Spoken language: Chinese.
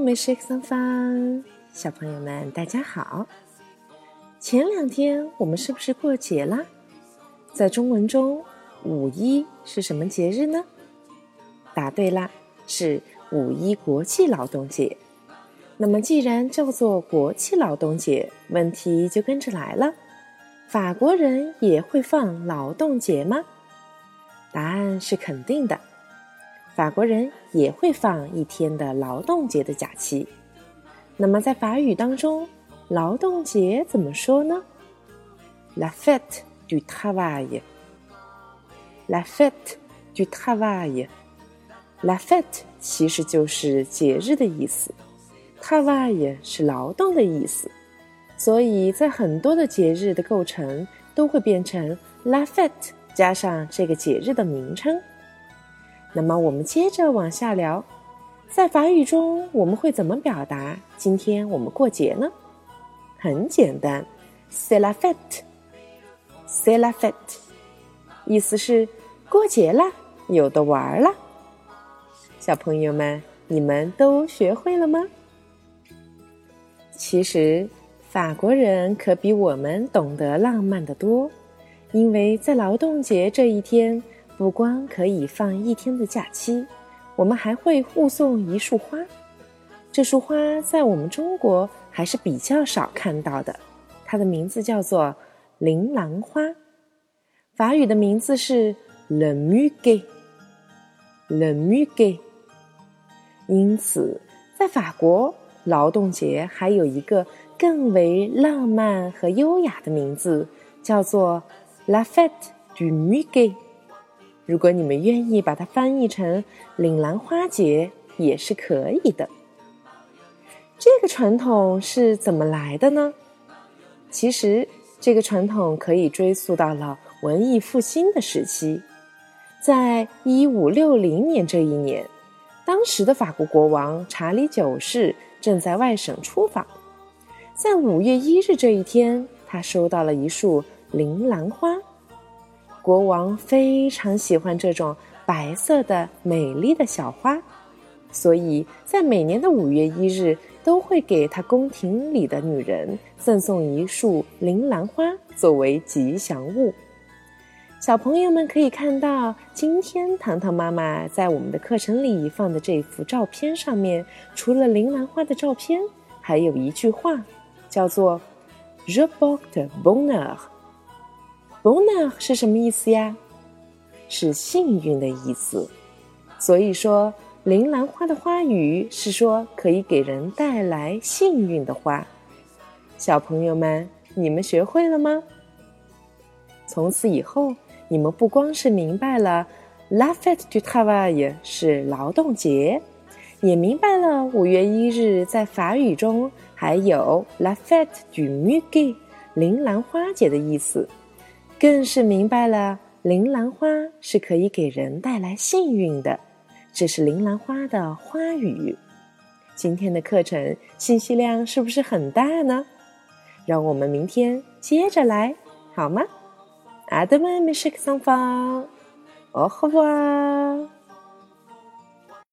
美食上方，小朋友们大家好。前两天我们是不是过节啦？在中文中，五一是什么节日呢？答对啦，是五一国际劳动节。那么既然叫做国际劳动节，问题就跟着来了：法国人也会放劳动节吗？答案是肯定的。法国人也会放一天的劳动节的假期。那么在法语当中，劳动节怎么说呢？La fête du travail。La fête du travail。La fête 其实就是节日的意思，travail 是劳动的意思，所以在很多的节日的构成都会变成 La fête 加上这个节日的名称。那么我们接着往下聊，在法语中我们会怎么表达今天我们过节呢？很简单，c'est la fête，c'est la fête，意思是过节啦，有的玩啦。小朋友们，你们都学会了吗？其实法国人可比我们懂得浪漫的多，因为在劳动节这一天。不光可以放一天的假期，我们还会护送一束花。这束花在我们中国还是比较少看到的，它的名字叫做铃兰花，法语的名字是 le muguet，le muguet。因此，在法国，劳动节还有一个更为浪漫和优雅的名字，叫做 la fête du muguet。如果你们愿意把它翻译成“铃兰花节”也是可以的。这个传统是怎么来的呢？其实，这个传统可以追溯到了文艺复兴的时期。在一五六零年这一年，当时的法国国王查理九世正在外省出访，在五月一日这一天，他收到了一束铃兰花。国王非常喜欢这种白色的美丽的小花，所以在每年的五月一日都会给他宫廷里的女人赠送一束铃兰花作为吉祥物。小朋友们可以看到，今天糖糖妈妈在我们的课程里放的这幅照片上面，除了铃兰花的照片，还有一句话，叫做 “Je porte bonheur”。Bonheur 是什么意思呀？是幸运的意思。所以说，铃兰花的花语是说可以给人带来幸运的花。小朋友们，你们学会了吗？从此以后，你们不光是明白了 La fête du travail 是劳动节，也明白了五月一日在法语中还有 La fête du m u g u e 铃兰花节的意思。更是明白了，铃兰花是可以给人带来幸运的，这是铃兰花的花语。今天的课程信息量是不是很大呢？让我们明天接着来，好吗？阿德曼美食桑方，哦，好不？